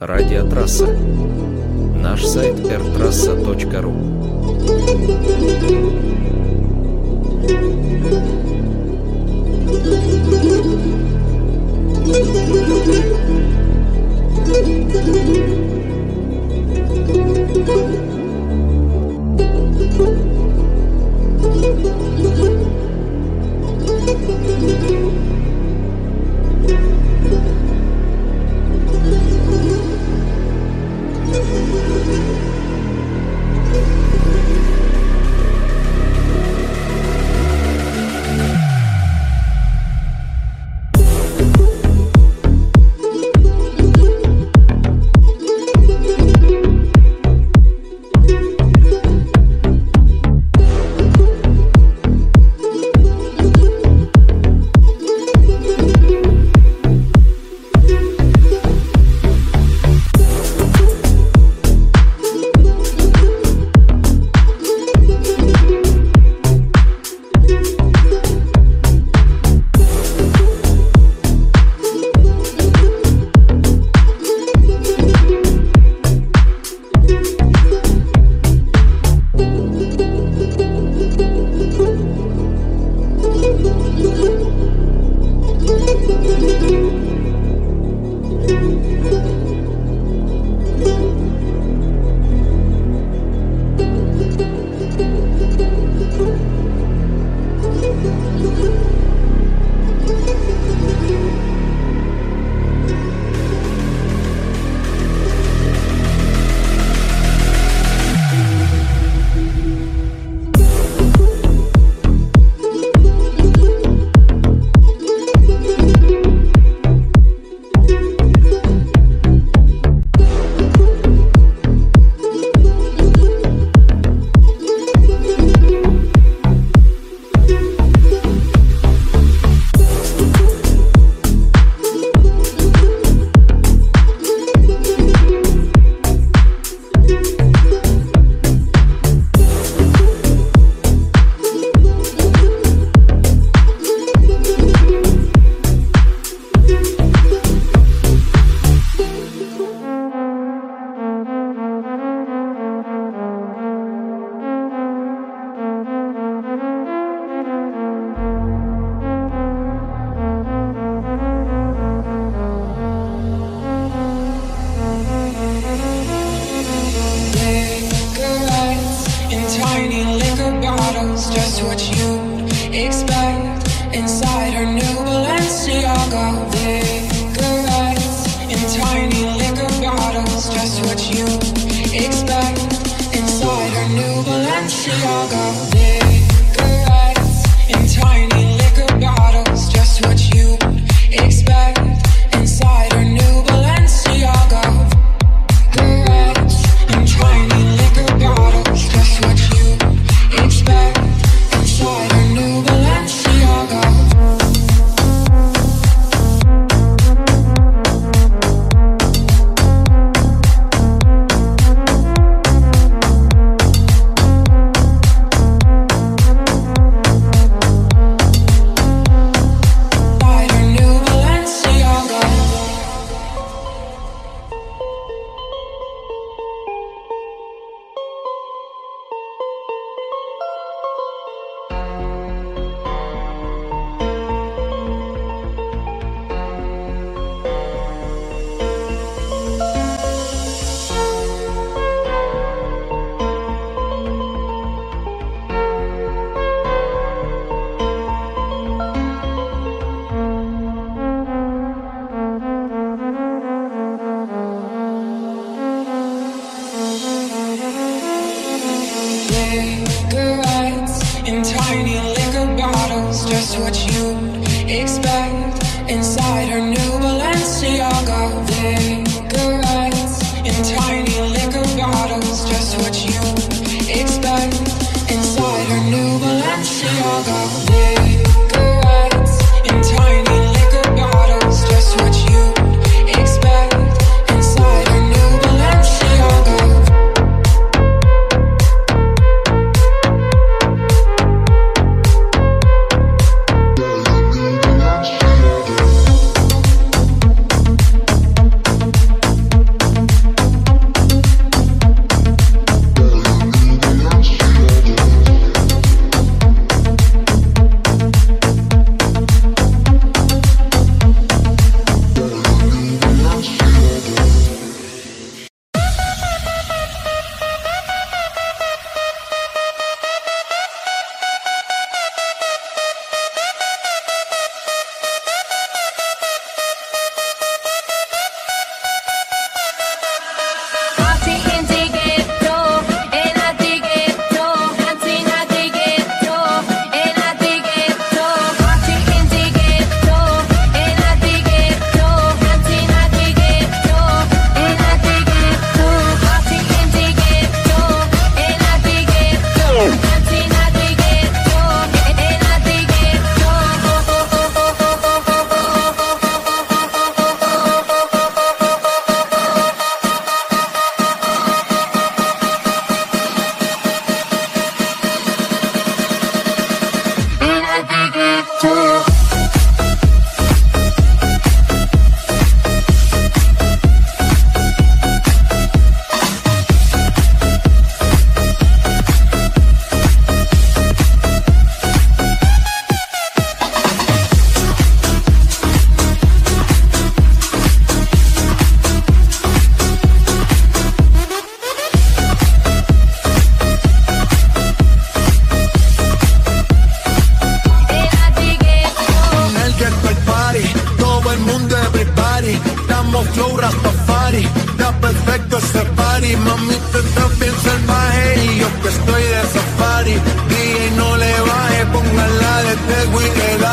Радиотрасса. Наш сайт rtrassa.ru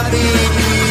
Tego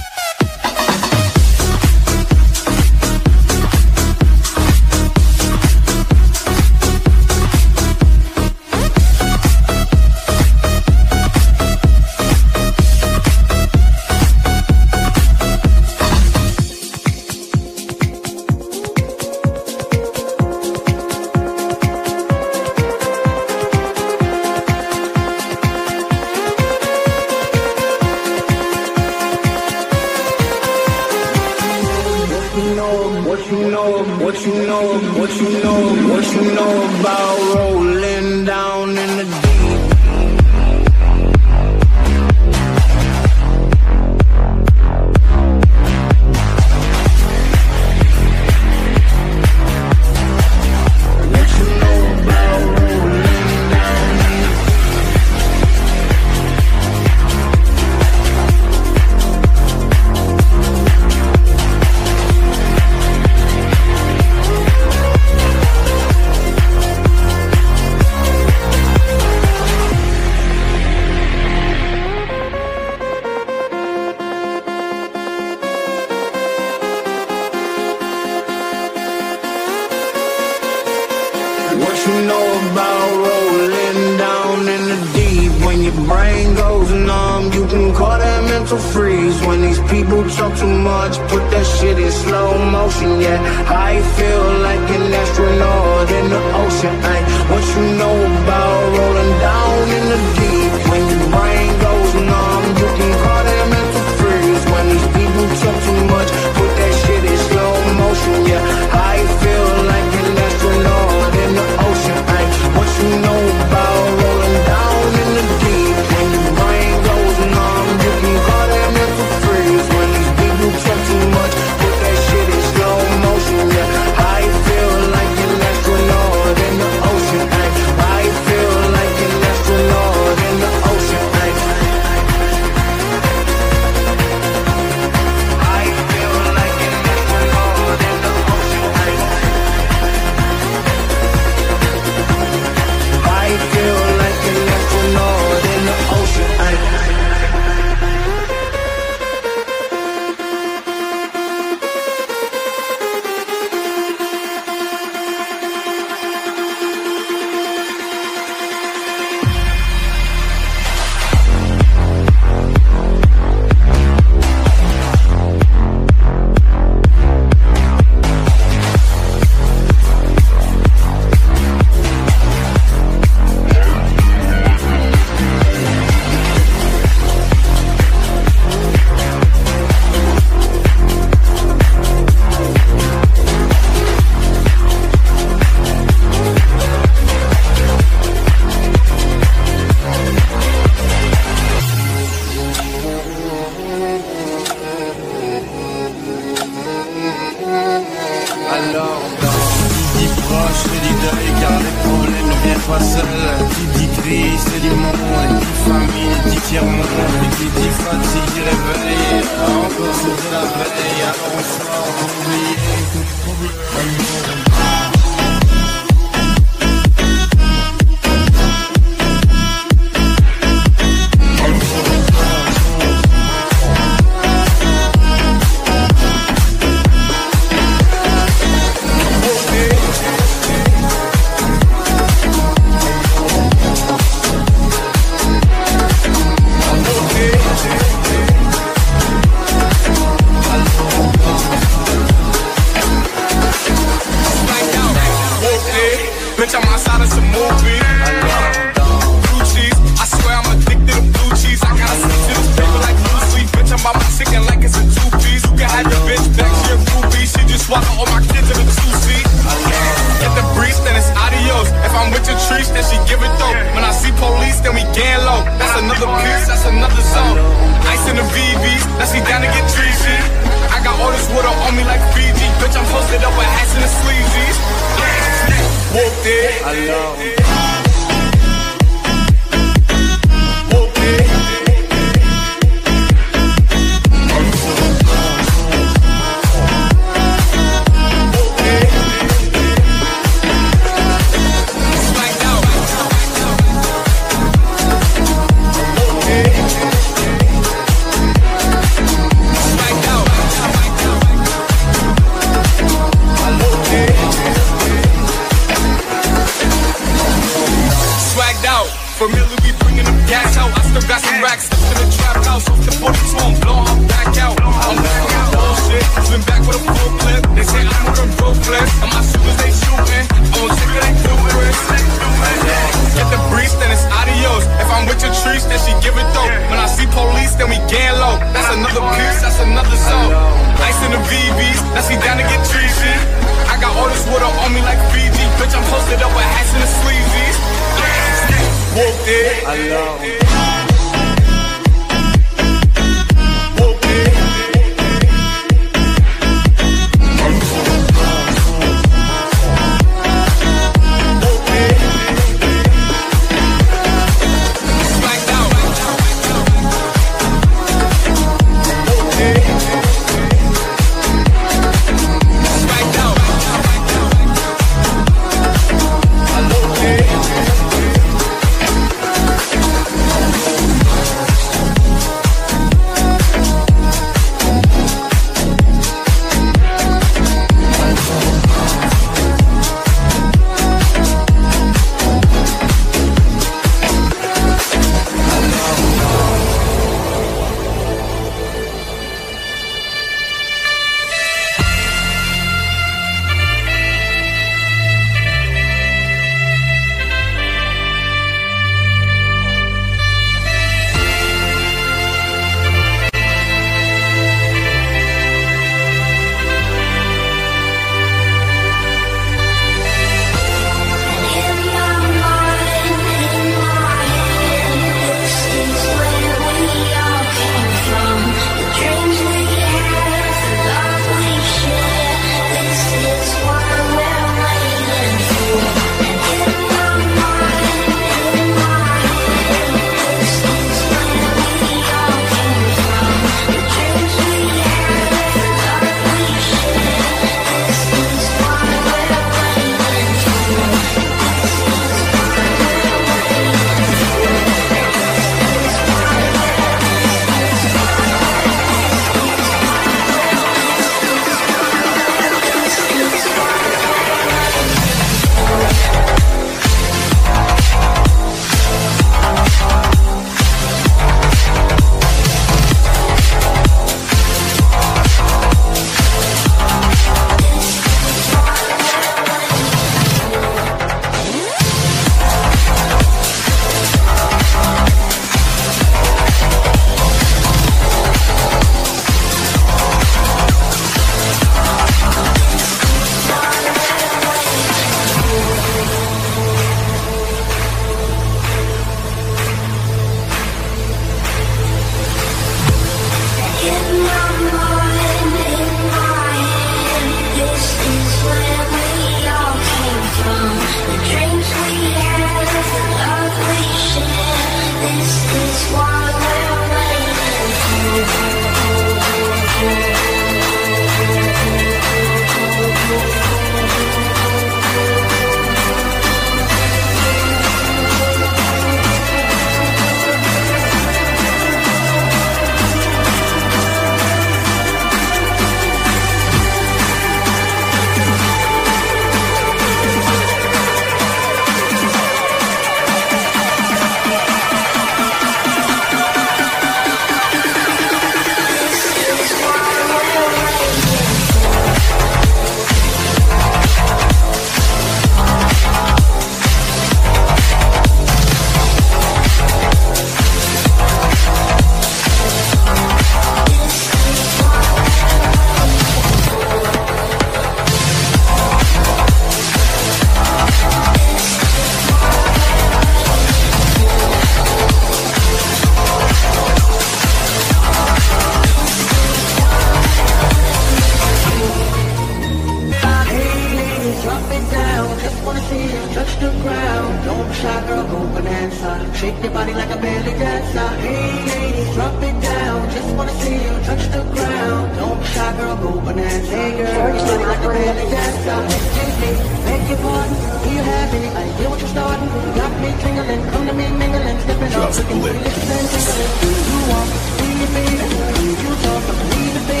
down. Just wanna see you touch the ground. Don't be shy, girl, go bonanza. Uh. Shake your body like a belly dancer. Hey, ladies, drop it down. Just wanna see you touch the ground. Don't be shy, girl, go bonanza. Hey, girl, shake your like a belly dancer. Excuse me, beg your pardon. Do you have any idea what you're starting? You got me tingling, come to me mingling, stepping off, looking, listening, tingling. Do you want to baby? Do you talk, baby?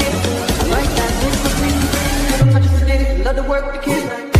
Like that, what we Love work the kids.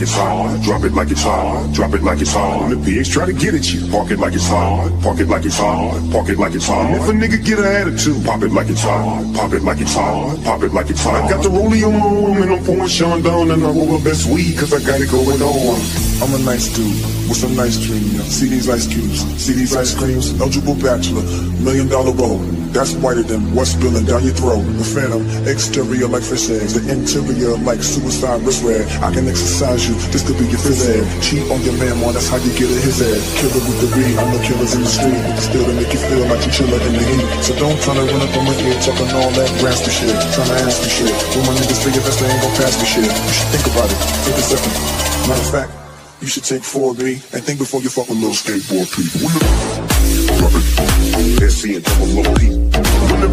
Like it's hot. Drop it like it's hot. Drop it like it's hot. The pigs try to get at you, park it like it's hot. Park it like it's hot. Park it like it's hot. If a nigga get an attitude, pop it like it's hot. Pop it like it's hot. Pop it like it's hot. I got the rollie on my arm and I'm pouring Chandon and I roll the best weed cause I got it going on. I'm a nice dude with some nice dreams. See these ice cubes, see these ice creams. Eligible bachelor, million dollar roll. That's whiter than what's spilling down your throat. The phantom, exterior like fish eggs, the interior like suicide wrist red. I can exercise you, this could be your phys ed. Cheat on your man, man, that's how you get it his head. Killer with the read, I know killers in the street. Still to make you feel like you chiller in the heat. So don't try to run up on my ear talking all that raspy shit. Trying to ask me shit. When my niggas figure best they ain't gon' pass me shit. You should think about it, take a second. Matter of fact, you should take 4B and think before you fuck with little skateboard people. Drop it. SC and When the.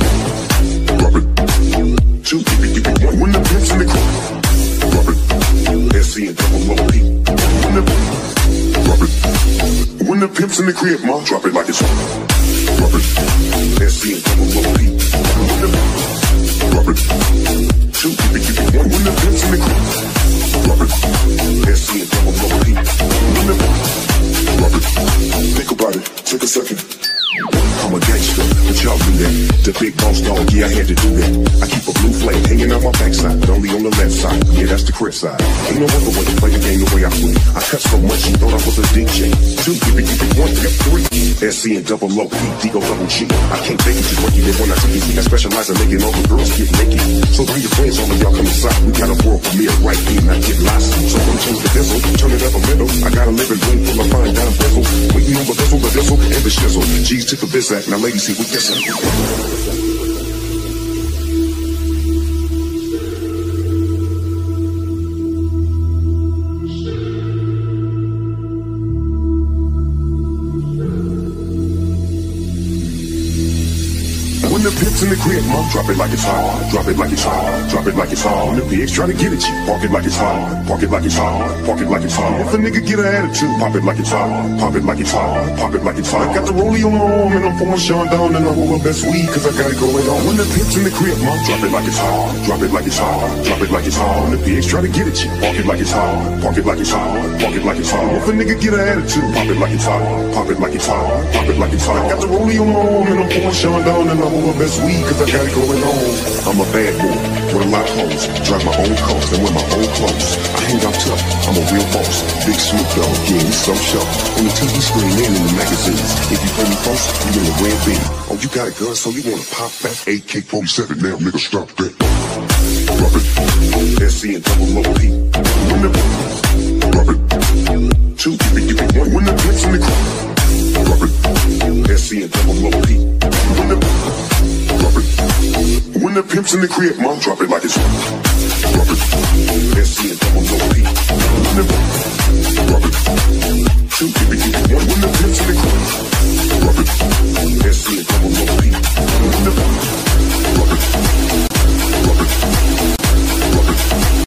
When the pimps in the crib. Drop it. SC and When the. When the pimps in the crib, drop it like it's hot. Drop it. SC and When the. When the pimps in the crib. Drop it. SC and. Think about it, take a second. That. The big boss dog, yeah, I had to do that. I keep a blue flame hanging out my backside, but only on the left side. Yeah, that's the crib side. Ain't no other way to play the game the way I play. I cut so much you thought I was a DJ. Two, give it, give it, one, give three. SC and double low, P, D go double G. I can't take it just what you did when I take it. I specialize in making all the girls get naked. So bring your friends, all of y'all come inside. We got a world premiere right here, not get lost. So I'm change the diesel, turn it up a middle. I got a living room full of fine dime bezel. Waiting on the bezel, the diesel, and the shizzle. G's to the biz act, now ladies see we kissing. When crib, mom, drop it like it's hot. Drop it like it's hot. Drop it like it's hot. The pigs try to get at you, park it like it's hot. Park it like it's hot. Park it like it's hot. If a nigga get an attitude, pop it like it's hot. Pop it like it's hot. Pop it like it's hot. I got the rollie on my arm and I'm pouring Chandon and I roll the best weed cause I got it going on. When the pimp's in the crib, mom, drop it like it's hot. Drop it like it's hot. Drop it like it's hot. The pigs try to get at you, park it like it's hot. Park it like it's hot. Park it like it's hot. If a nigga get an attitude, pop it like it's hot. Pop it like it's hot. Pop it like it's hot. I got the rollie on my arm and I'm pouring Chandon and I roll the best weed cause I got it going on. I'm a bad boy with a lot of hoes. Drive my own cars and wear my own clothes. I hang out tough. I'm a real boss. Big Snoop Dogg, yeah, he's so sharp. On the TV screen and in the magazines. If you play me close, you in a red beam. Oh, you got a gun, so you wanna pop that AK-47 now, nigga, stop that. Drop it. SC and double low P. When the drop it. Two, give it, give it one. When the pimp's in the crowd. Drop it. SC and double low P. When the drop it. When the pimp's in the crib, mom, drop it like it's. Drop it. SC and double low P. When the drop it. Two, give it, it one. When the pimp's in the crib. Drop it. Double drop it. Drop it. Drop it.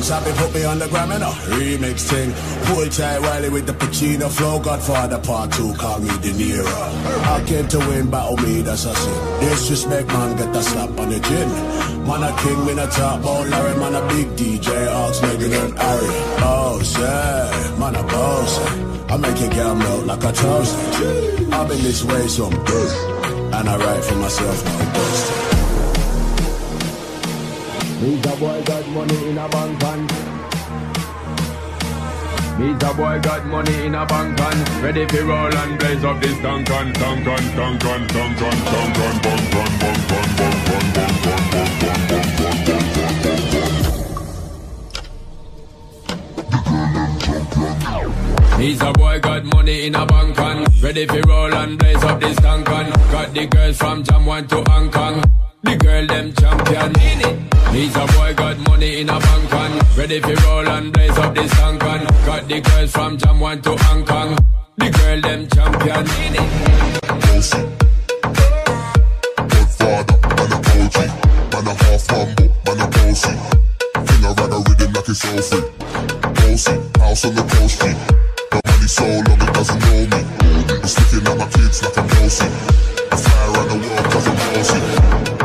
Thing. Sappy put me on the gram and a remix thing. Pull tight Wiley with the Pacino flow. Godfather part two, call me De Niro. I came to win, battle oh, me, that's a sin. Disrespect, man, get a slap on the chin. Man a king, me a top ball, Larry, man a big DJ, Ox, Megan and Harry. Oh, eh, say, man a boss. Eh. I make your girl melt like a toast. I've been this way some day, and I write for myself, no boast. Me's a boy money in a bank and Me's a boy got money in a bank and Ready for roll and blaze up this tank and tank and tank and tank and tank and bang bang bang bang bang bang bang bang bang bang bang He's a boy got money in a bank and Ready for roll and blaze up this tank and Got the girls from Jam 1 to Hong Kong The girl them champion He's a boy got money in a bank and Ready for roll and blaze up this tank and Got the girls from Jam 1 to Hong Kong The girl them champion. Godfather, man a man a half man a like house on the money so long it doesn't me. My like the world cause.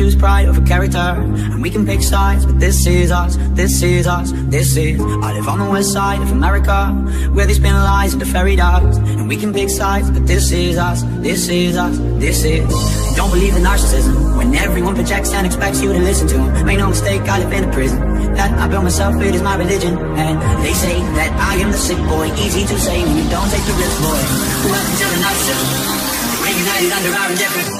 Choose pride over character. And we can pick sides, but this is us, this is us, this is. I live on the west side of America, where they spin lies into fairy dust. And we can pick sides, but this is us, this is us, this is. Don't believe in narcissism when everyone projects and expects you to listen to them. Make no mistake, I live in a prison that I built myself, it is my religion. And they say that I am the sick boy, easy to say when you don't take the risk, boy. Welcome to the narcissism. We're united under our indifference.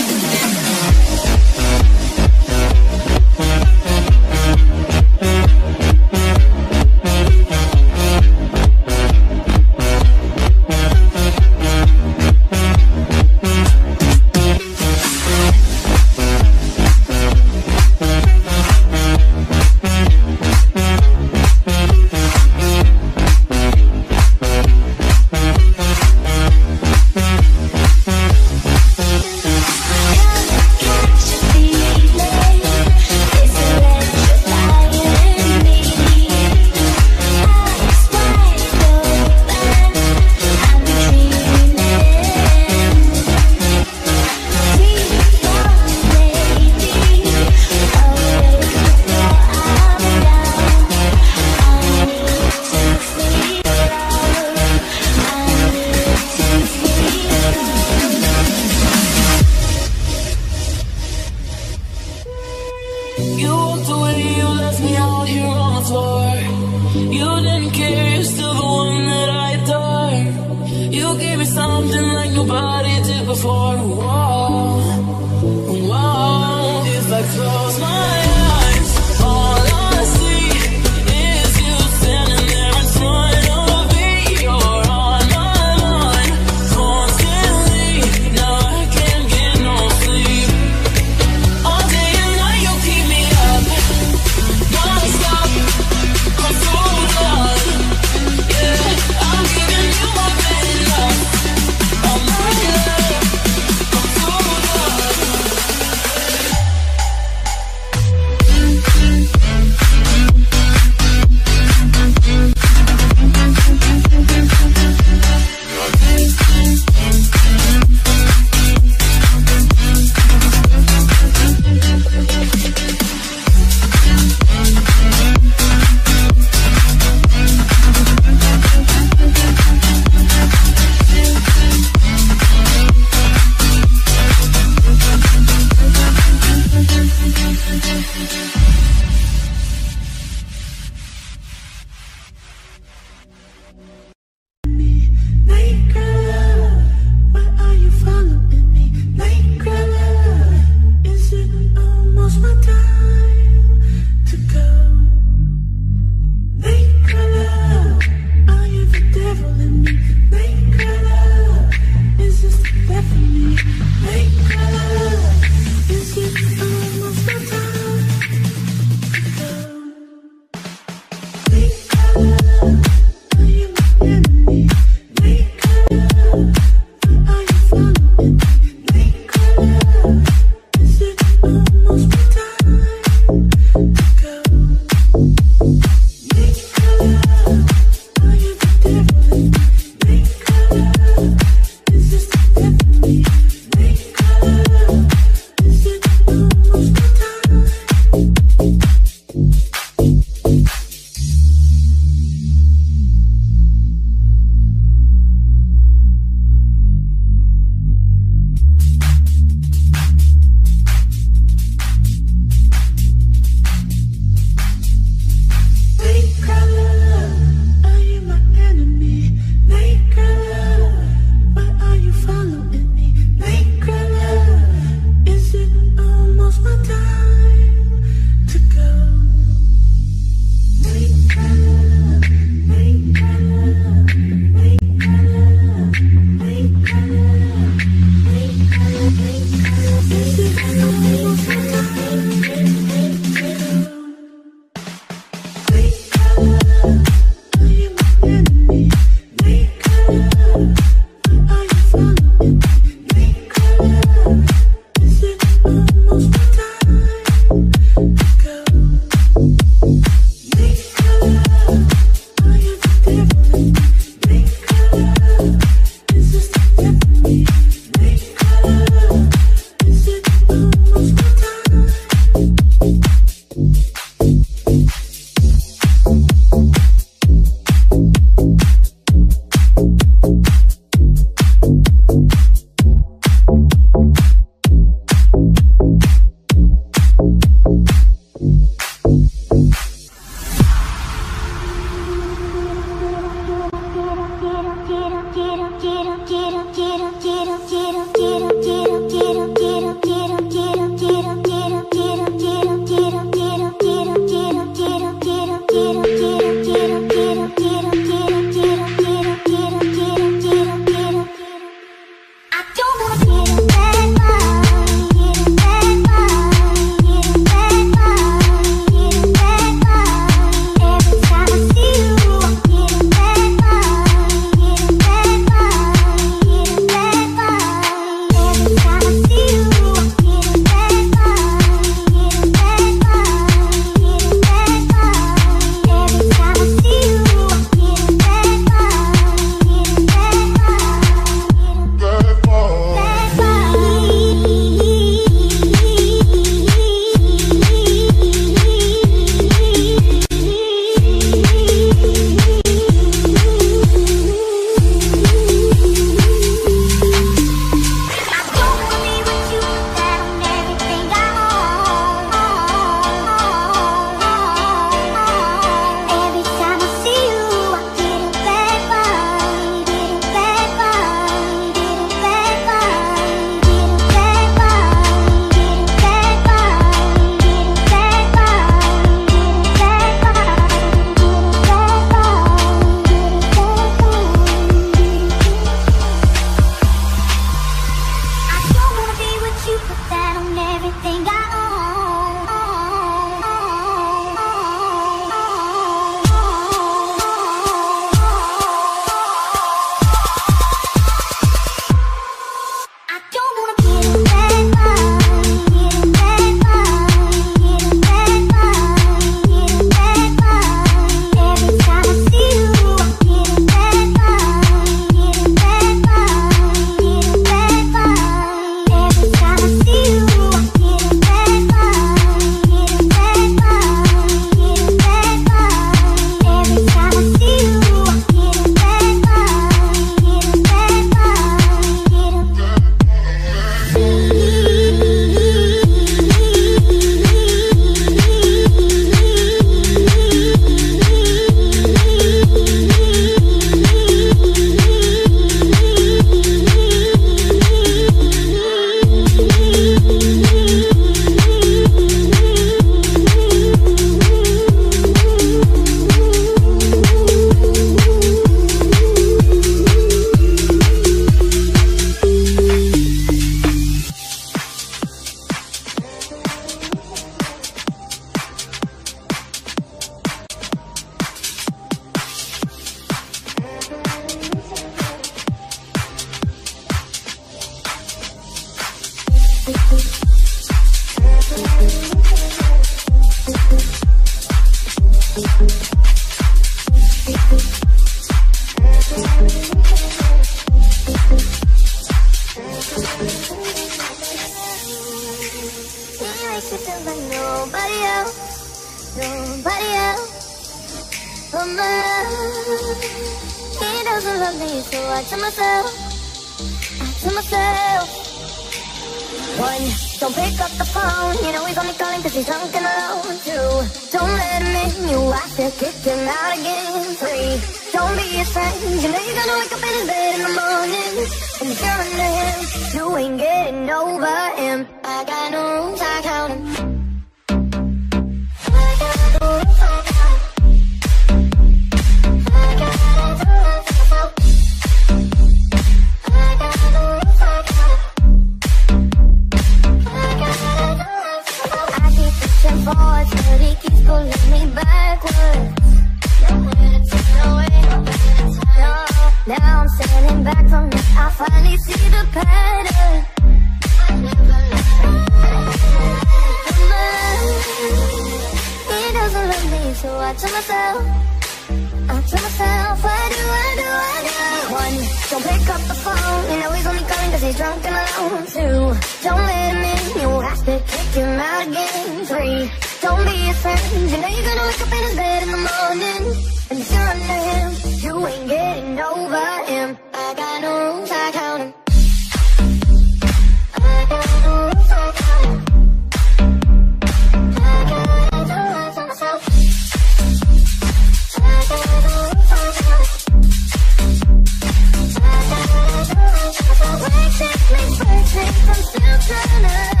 this. I'm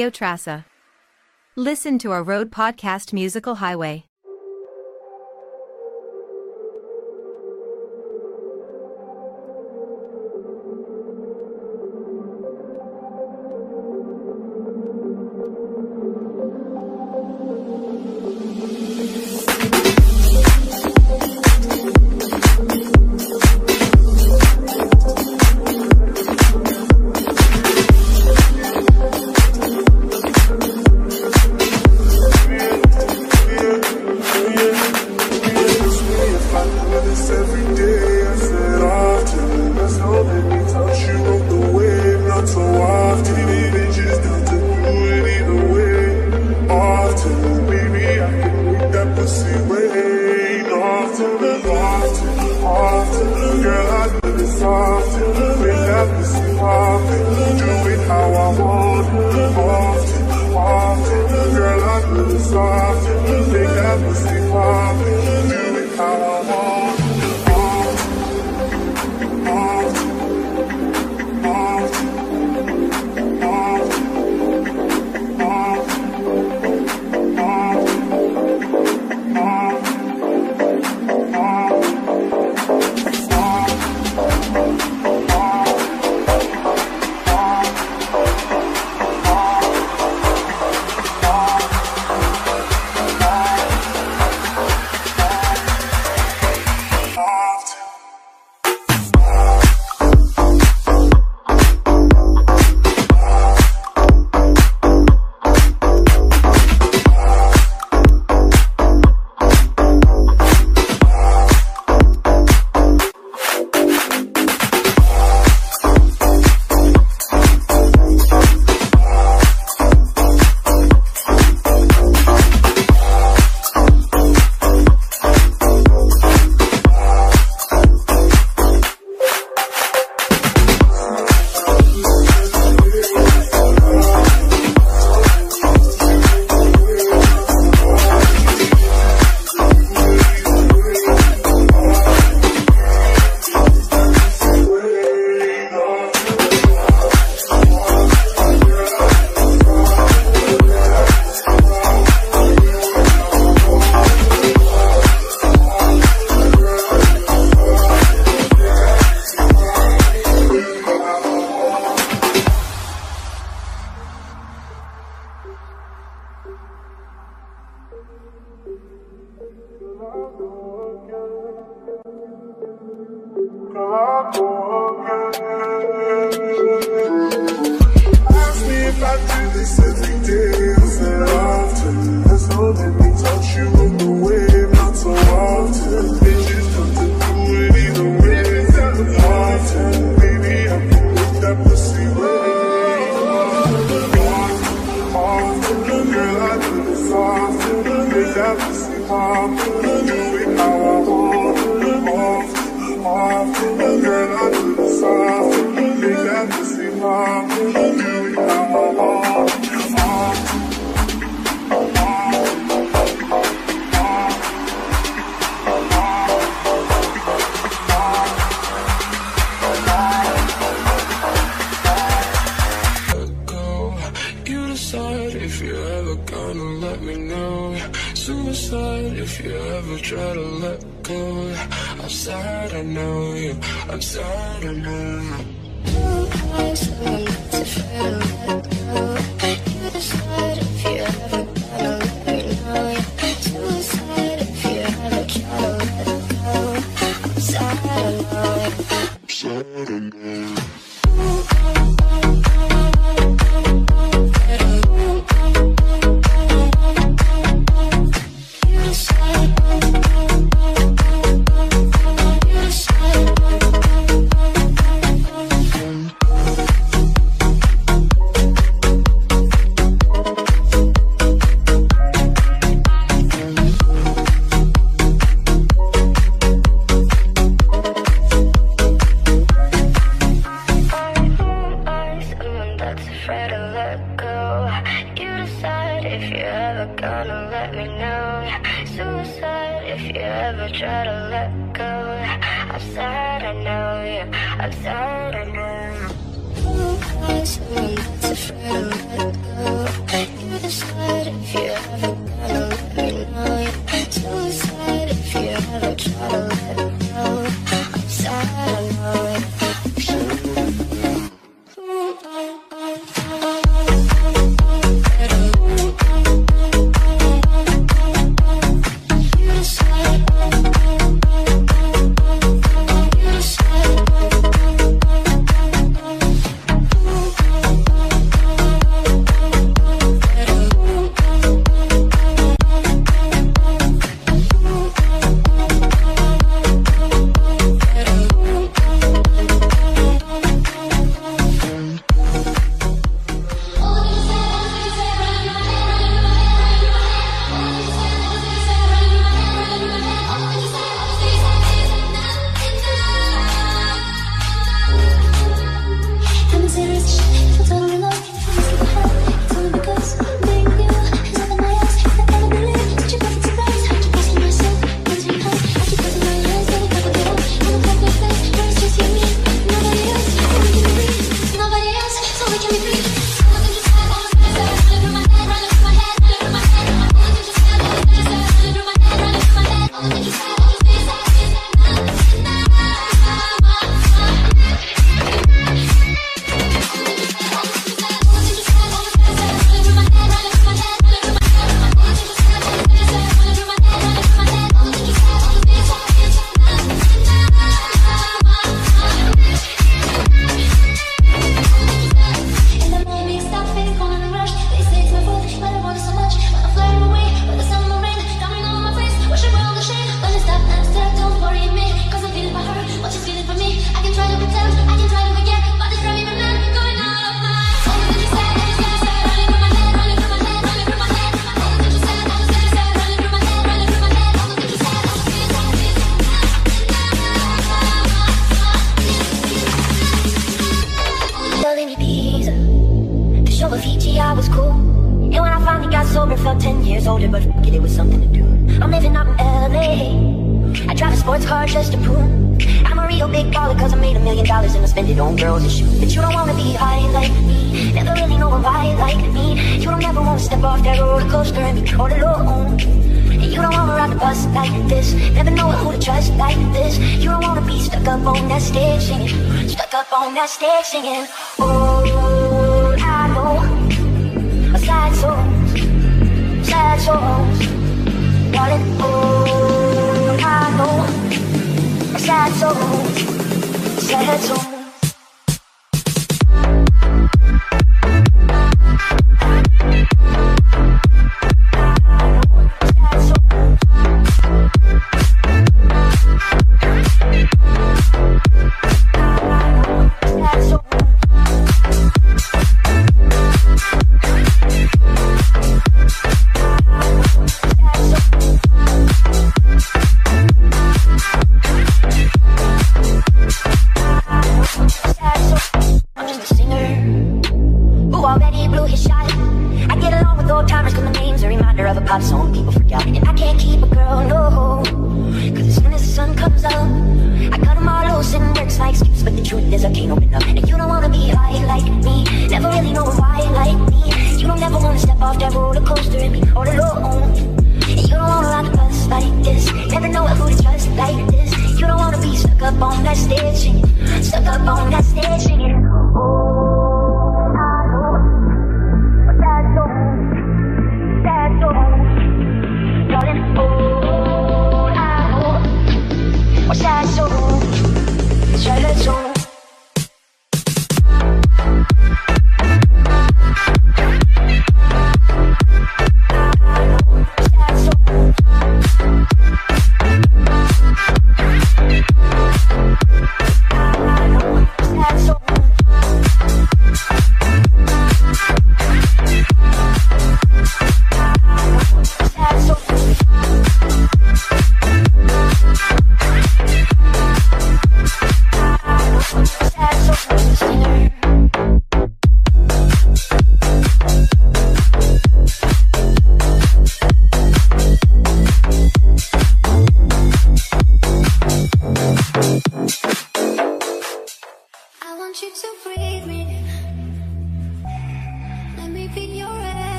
Radio Trassa. Listen to our road podcast Musical Highway.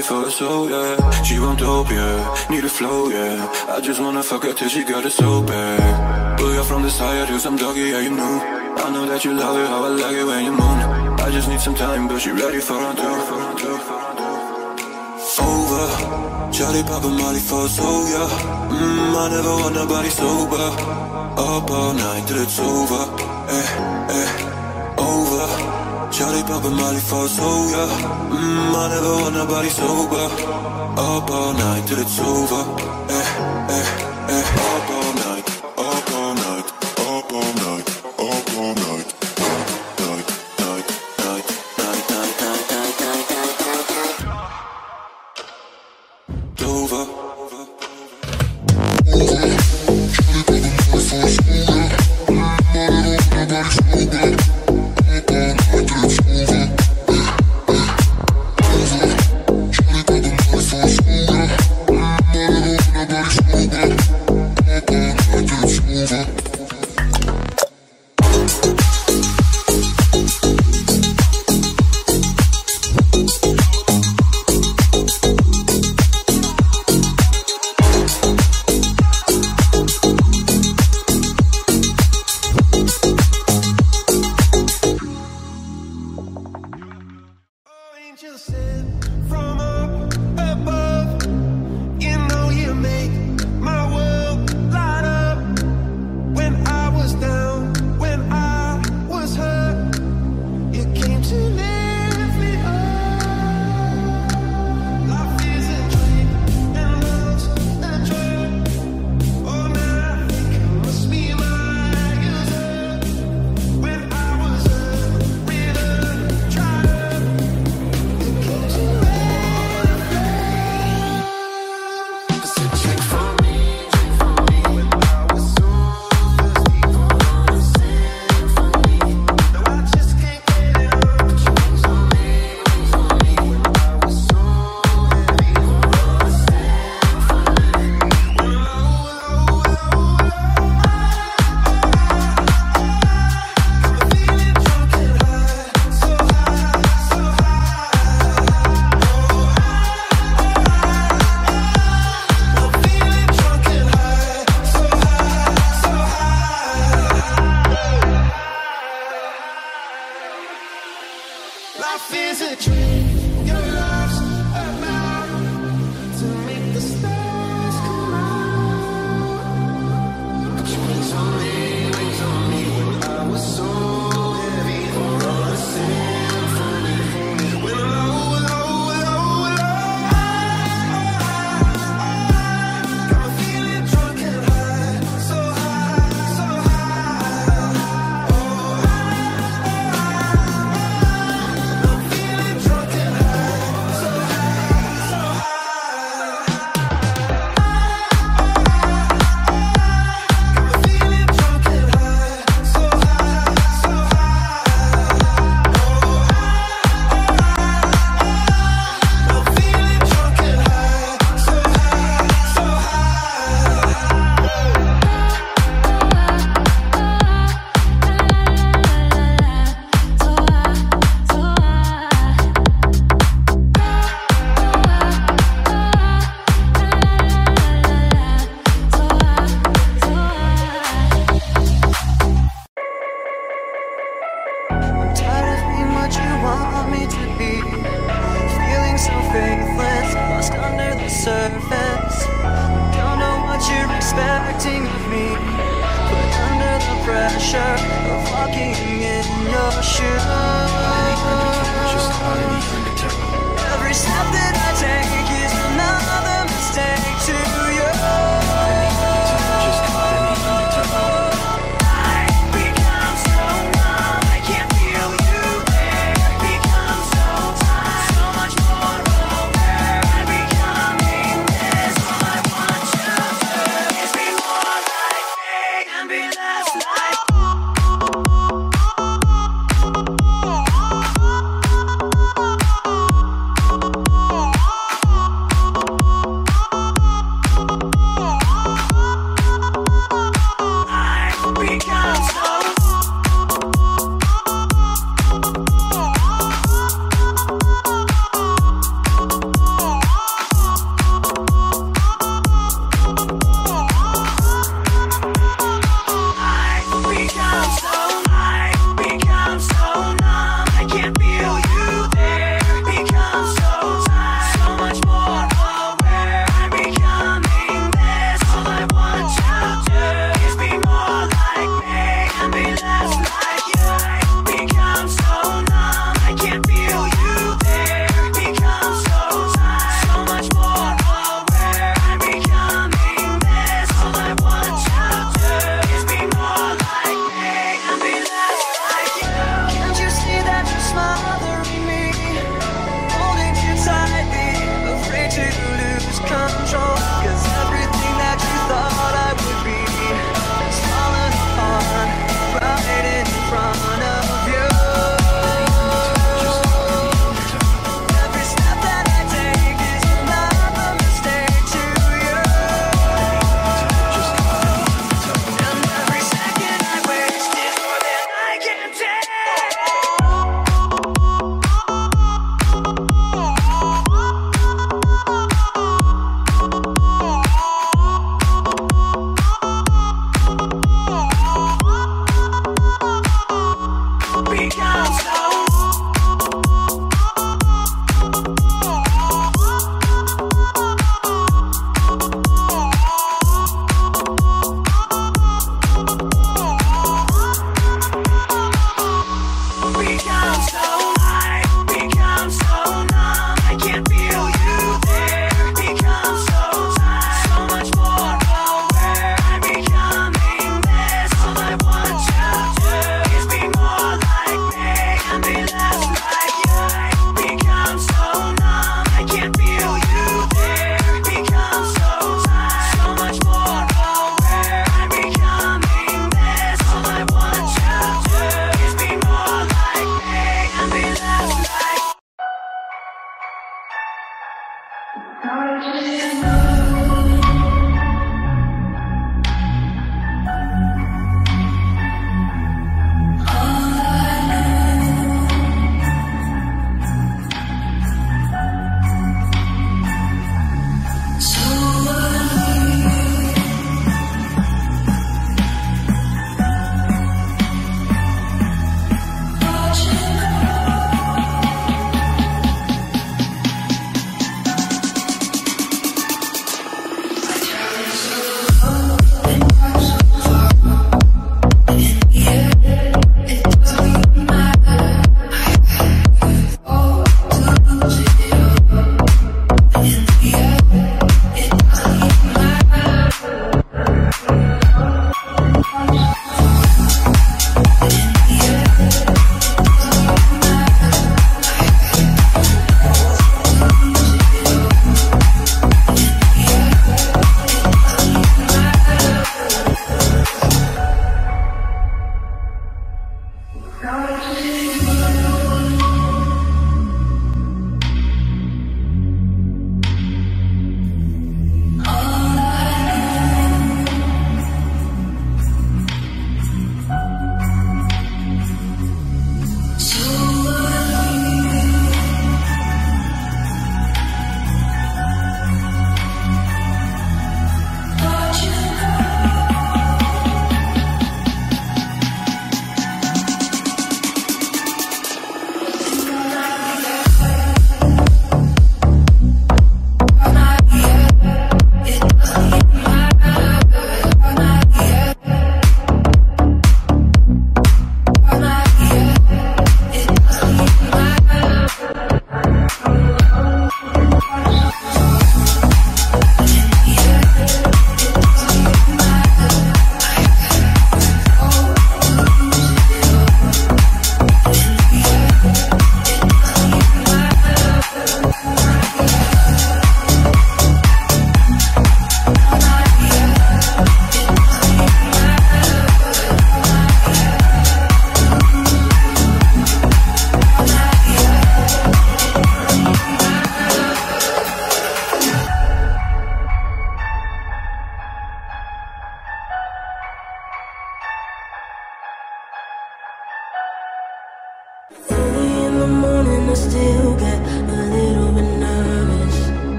A Molly for a soul, yeah. She want dope, yeah. Need a flow, yeah. I just wanna fuck her till she got it so bad. Pull you from the side, do some doggy, yeah, you know. I know that you love it, how I like it when you moan. I just need some time, but she ready for a do. Over. Pop and Molly for a soul, yeah. Mmm, I never want nobody sober. Up all night till it's over. Eh, eh, over. Shawty poppin' Molly for yeah Mmm, I never want nobody sober. Up all night till it's over. Eh, eh, eh Up all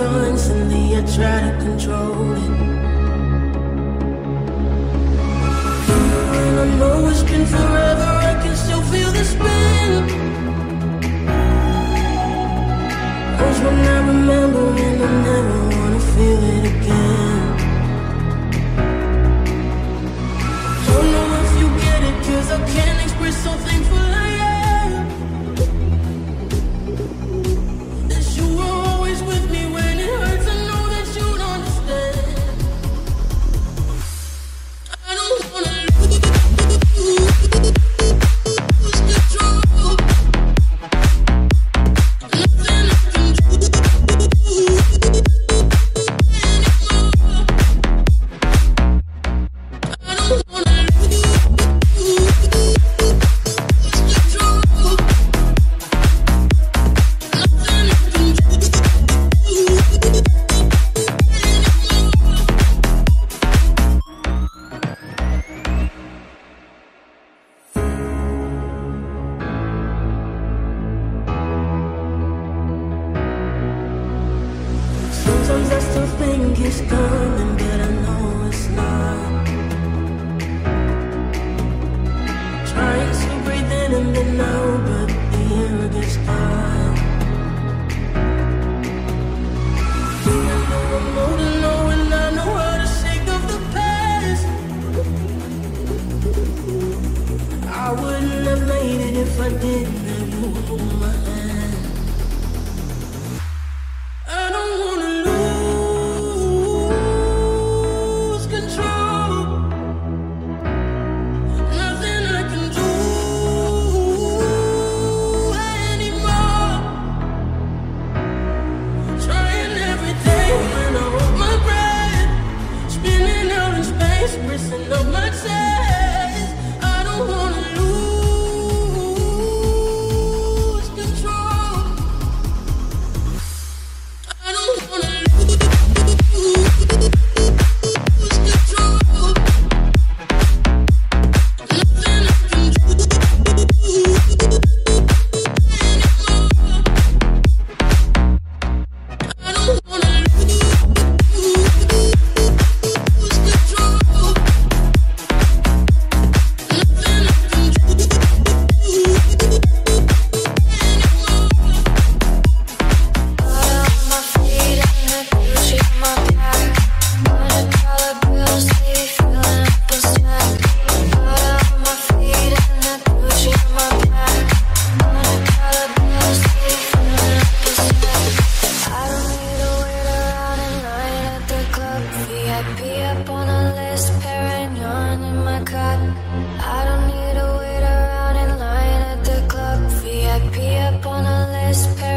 I try to control it. And I'm forever I can still feel the spin. When I remember I never wanna feel it again. Don't know if you get I can't express something best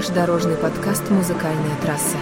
наш дорожный подкаст «Музыкальная трасса».